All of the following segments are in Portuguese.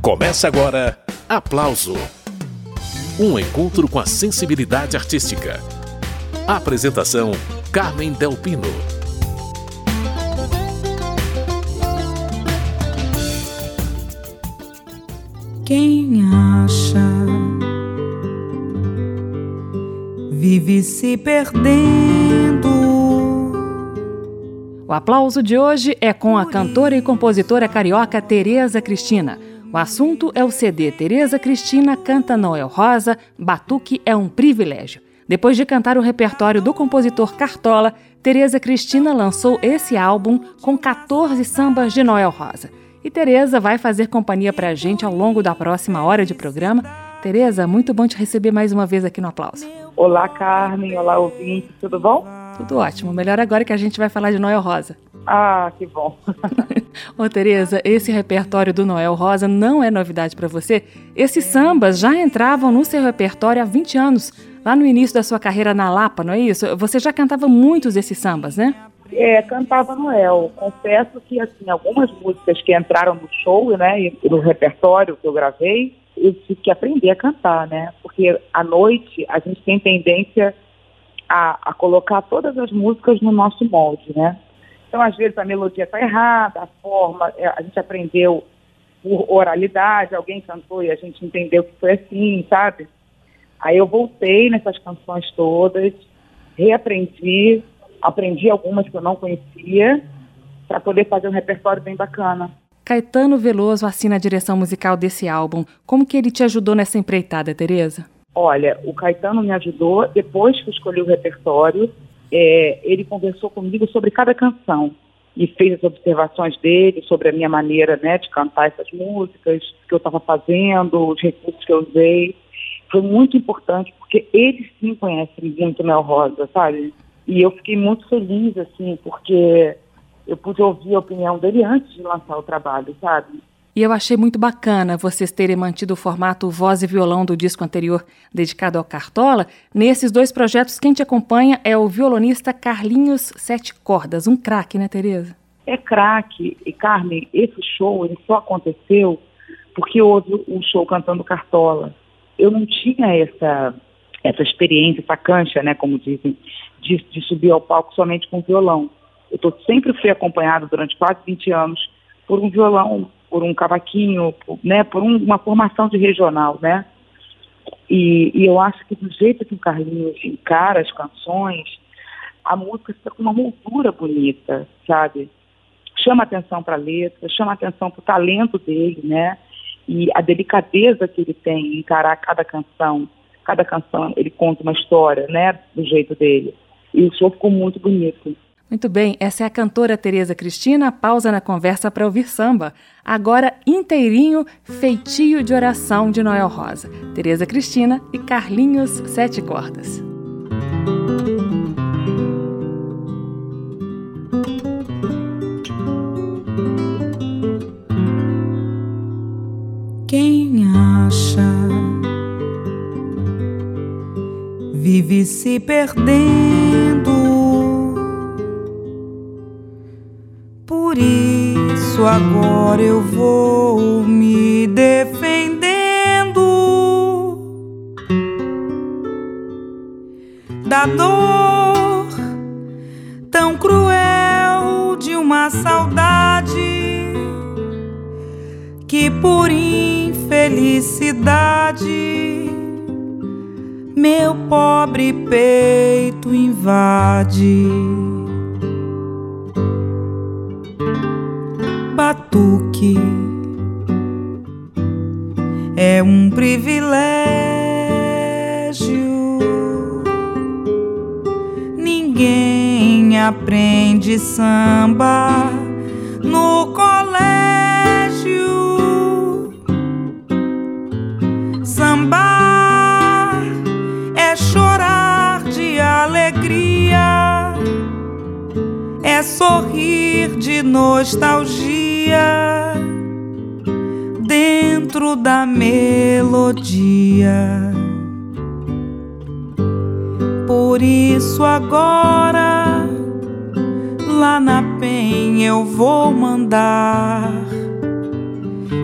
Começa agora Aplauso um encontro com a sensibilidade artística. Apresentação: Carmen Delpino. Quem acha vive se perdendo. O aplauso de hoje é com a cantora e compositora carioca Tereza Cristina. O assunto é o CD Tereza Cristina canta Noel Rosa, Batuque é um privilégio. Depois de cantar o repertório do compositor Cartola, Tereza Cristina lançou esse álbum com 14 sambas de Noel Rosa. E Tereza vai fazer companhia pra gente ao longo da próxima hora de programa. Tereza, muito bom te receber mais uma vez aqui no Aplauso. Olá, Carmen. Olá, ouvinte. Tudo bom? Tudo ótimo. Melhor agora que a gente vai falar de Noel Rosa. Ah, que bom. Ô, Tereza, esse repertório do Noel Rosa não é novidade para você? Esses sambas já entravam no seu repertório há 20 anos, lá no início da sua carreira na Lapa, não é isso? Você já cantava muitos desses sambas, né? É, cantava Noel. Confesso que, assim, algumas músicas que entraram no show, né, e no repertório que eu gravei, eu tive que aprender a cantar, né? Porque à noite a gente tem tendência a, a colocar todas as músicas no nosso molde, né? Então, às vezes, a melodia está errada, a forma, é, a gente aprendeu por oralidade, alguém cantou e a gente entendeu que foi assim, sabe? Aí eu voltei nessas canções todas, reaprendi, aprendi algumas que eu não conhecia, para poder fazer um repertório bem bacana. Caetano Veloso assina a direção musical desse álbum. Como que ele te ajudou nessa empreitada, Tereza? Olha, o Caetano me ajudou depois que eu escolhi o repertório é, ele conversou comigo sobre cada canção e fez as observações dele sobre a minha maneira né, de cantar essas músicas, que eu estava fazendo, os recursos que eu usei. Foi muito importante, porque ele sim conhece muito Mel Rosa, sabe? E eu fiquei muito feliz, assim, porque eu pude ouvir a opinião dele antes de lançar o trabalho, sabe? E eu achei muito bacana vocês terem mantido o formato voz e violão do disco anterior dedicado ao Cartola. Nesses dois projetos, quem te acompanha é o violonista Carlinhos Sete Cordas, um craque, né, Tereza? É craque. E, Carmen, esse show ele só aconteceu porque houve um show cantando Cartola. Eu não tinha essa, essa experiência, essa cancha, né, como dizem, de, de subir ao palco somente com violão. Eu tô, sempre fui acompanhado durante quase 20 anos por um violão por um cavaquinho, por, né, por um, uma formação de regional, né? E, e, eu acho que do jeito que o Carlinhos encara as canções, a música fica com uma moldura bonita, sabe? Chama atenção para a letra, chama atenção para o talento dele, né? E a delicadeza que ele tem em encarar cada canção. Cada canção ele conta uma história, né? Do jeito dele. E o show ficou muito bonito. Muito bem, essa é a cantora Tereza Cristina. Pausa na conversa para ouvir samba. Agora inteirinho, feitio de oração de Noel Rosa. Tereza Cristina e Carlinhos Sete Cordas. Quem acha vive se perdendo isso agora eu vou me defendendo da dor tão cruel de uma saudade que por infelicidade meu pobre peito invade. Batuque é um privilégio. Ninguém aprende samba no colégio. Samba é chorar de alegria, é sorrir de nostalgia dia dentro da melodia. Por isso agora lá na penha eu vou mandar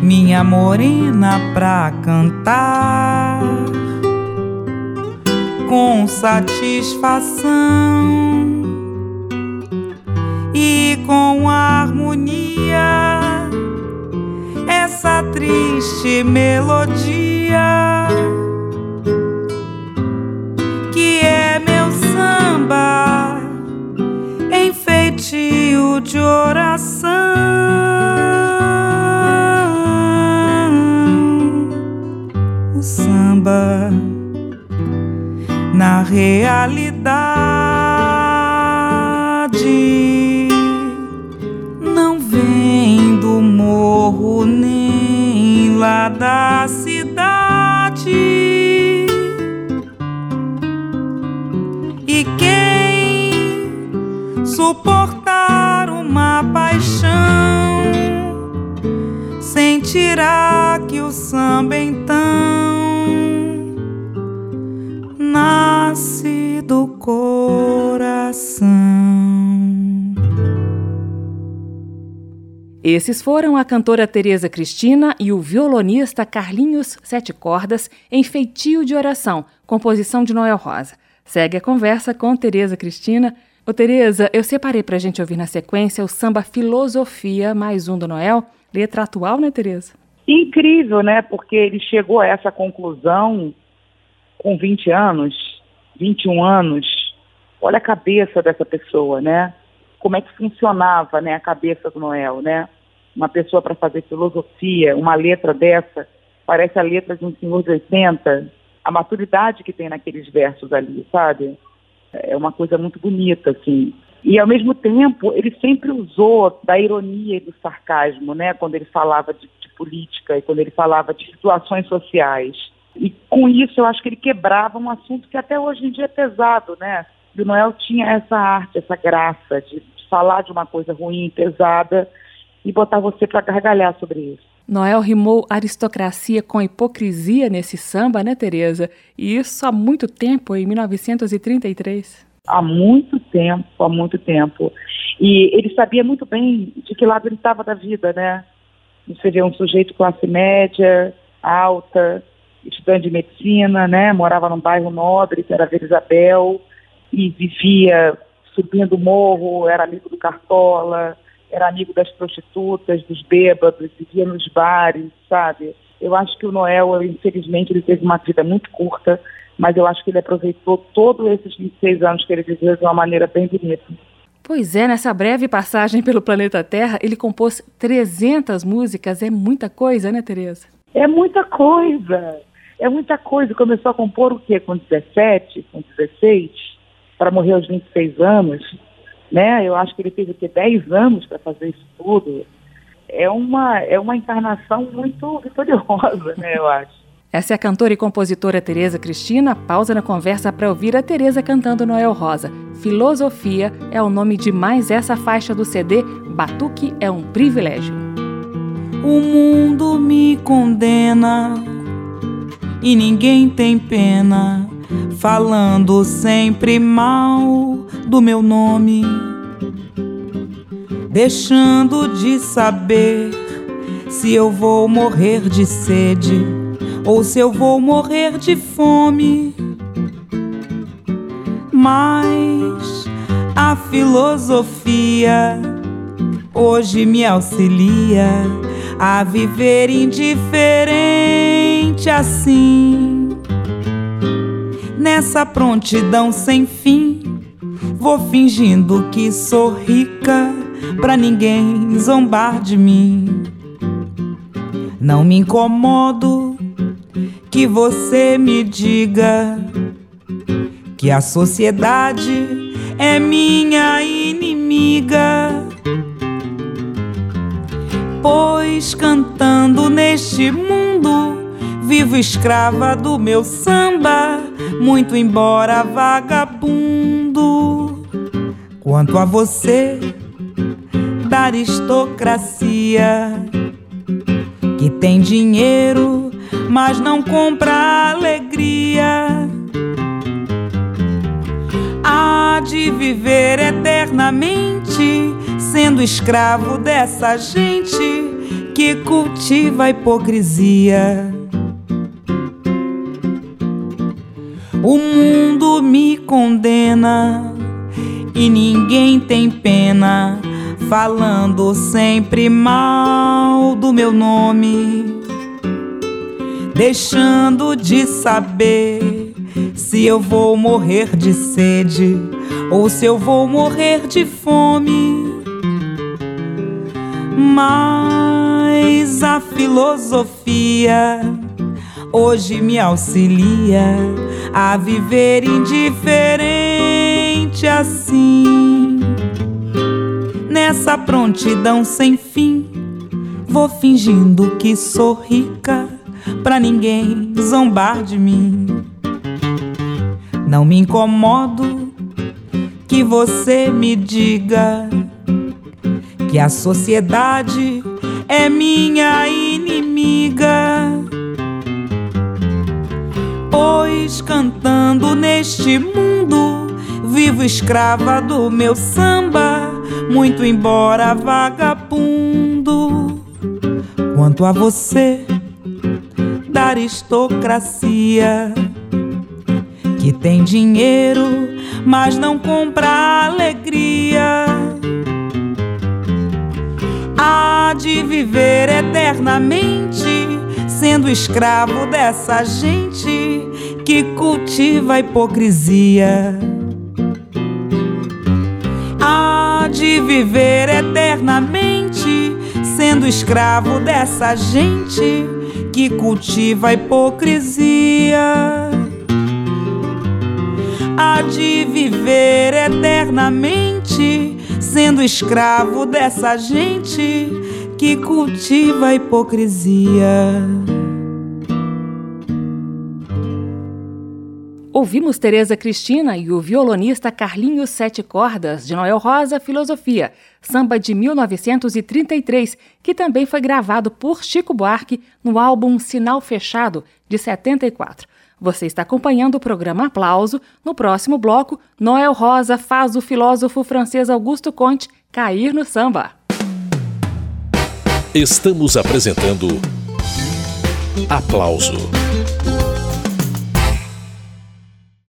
minha morena pra cantar com satisfação e com harmonia essa triste melodia que é meu samba em feitio de oração. O samba na realidade suportar uma paixão sentirá que o samba então nasce do coração. Esses foram a cantora Tereza Cristina e o violonista Carlinhos Sete Cordas em Feitio de Oração, composição de Noel Rosa. Segue a conversa com Tereza Cristina. Ô Tereza, eu separei para a gente ouvir na sequência o samba Filosofia, mais um do Noel, letra atual, né, Tereza? Incrível, né? Porque ele chegou a essa conclusão com 20 anos, 21 anos, olha a cabeça dessa pessoa, né? Como é que funcionava, né, a cabeça do Noel, né? Uma pessoa para fazer filosofia, uma letra dessa, parece a letra de um senhor de 80, a maturidade que tem naqueles versos ali, sabe? É uma coisa muito bonita, assim. E, ao mesmo tempo, ele sempre usou da ironia e do sarcasmo, né? Quando ele falava de, de política e quando ele falava de situações sociais. E com isso eu acho que ele quebrava um assunto que até hoje em dia é pesado, né? E o Noel tinha essa arte, essa graça de falar de uma coisa ruim, pesada e botar você para gargalhar sobre isso. Noel rimou aristocracia com hipocrisia nesse samba, né, Tereza? E isso há muito tempo, em 1933. Há muito tempo, há muito tempo. E ele sabia muito bem de que lado ele estava da vida, né? Você vê um sujeito classe média, alta, estudante de medicina, né? Morava num bairro nobre, que era Vila Isabel, e vivia subindo o morro, era amigo do Cartola, era amigo das prostitutas, dos bêbados, vivia nos bares, sabe? Eu acho que o Noel, infelizmente, ele teve uma vida muito curta, mas eu acho que ele aproveitou todos esses 26 anos que ele viveu de uma maneira bem bonita. Pois é, nessa breve passagem pelo planeta Terra, ele compôs 300 músicas, é muita coisa, né, Tereza? É muita coisa é muita coisa. Começou a compor o quê? Com 17, com 16, para morrer aos 26 anos. Né? Eu acho que ele teve o quê? 10 anos para fazer isso tudo. É uma, é uma encarnação muito vitoriosa, né, eu acho. Essa é a cantora e compositora Tereza Cristina. Pausa na conversa para ouvir a Tereza cantando Noel Rosa. Filosofia é o nome de mais essa faixa do CD Batuque é um privilégio. O mundo me condena e ninguém tem pena, falando sempre mal do meu nome, deixando de saber se eu vou morrer de sede ou se eu vou morrer de fome. Mas a filosofia hoje me auxilia a viver indiferente assim. Nessa prontidão sem fim, vou fingindo que sou rica pra ninguém zombar de mim. Não me incomodo que você me diga que a sociedade é minha inimiga. Pois cantando neste mundo vivo escrava do meu samba, muito embora vagabundo. Quanto a você, da aristocracia, que tem dinheiro, mas não compra alegria. Há de viver eternamente sendo escravo dessa gente que cultiva a hipocrisia. O mundo me condena e ninguém tem pena, falando sempre mal do meu nome, deixando de saber se eu vou morrer de sede ou se eu vou morrer de fome. Mas a filosofia hoje me auxilia a viver indiferente assim. Nessa prontidão sem fim, vou fingindo que sou rica pra ninguém zombar de mim. Não me incomodo que você me diga que a sociedade é minha inimiga. Cantando neste mundo, vivo escrava do meu samba, muito embora vagabundo. Quanto a você, da aristocracia, que tem dinheiro, mas não compra alegria há de viver eternamente, sendo escravo dessa gente que cultiva a hipocrisia. Há de viver eternamente, sendo escravo dessa gente que cultiva a hipocrisia. Há de viver eternamente sendo escravo dessa gente que cultiva a hipocrisia. Ouvimos Tereza Cristina e o violonista Carlinhos Sete Cordas, de Noel Rosa Filosofia, samba de 1933, que também foi gravado por Chico Buarque no álbum Sinal Fechado, de 74. Você está acompanhando o programa Aplauso. No próximo bloco, Noel Rosa faz o filósofo francês Augusto Comte cair no samba. Estamos apresentando Aplauso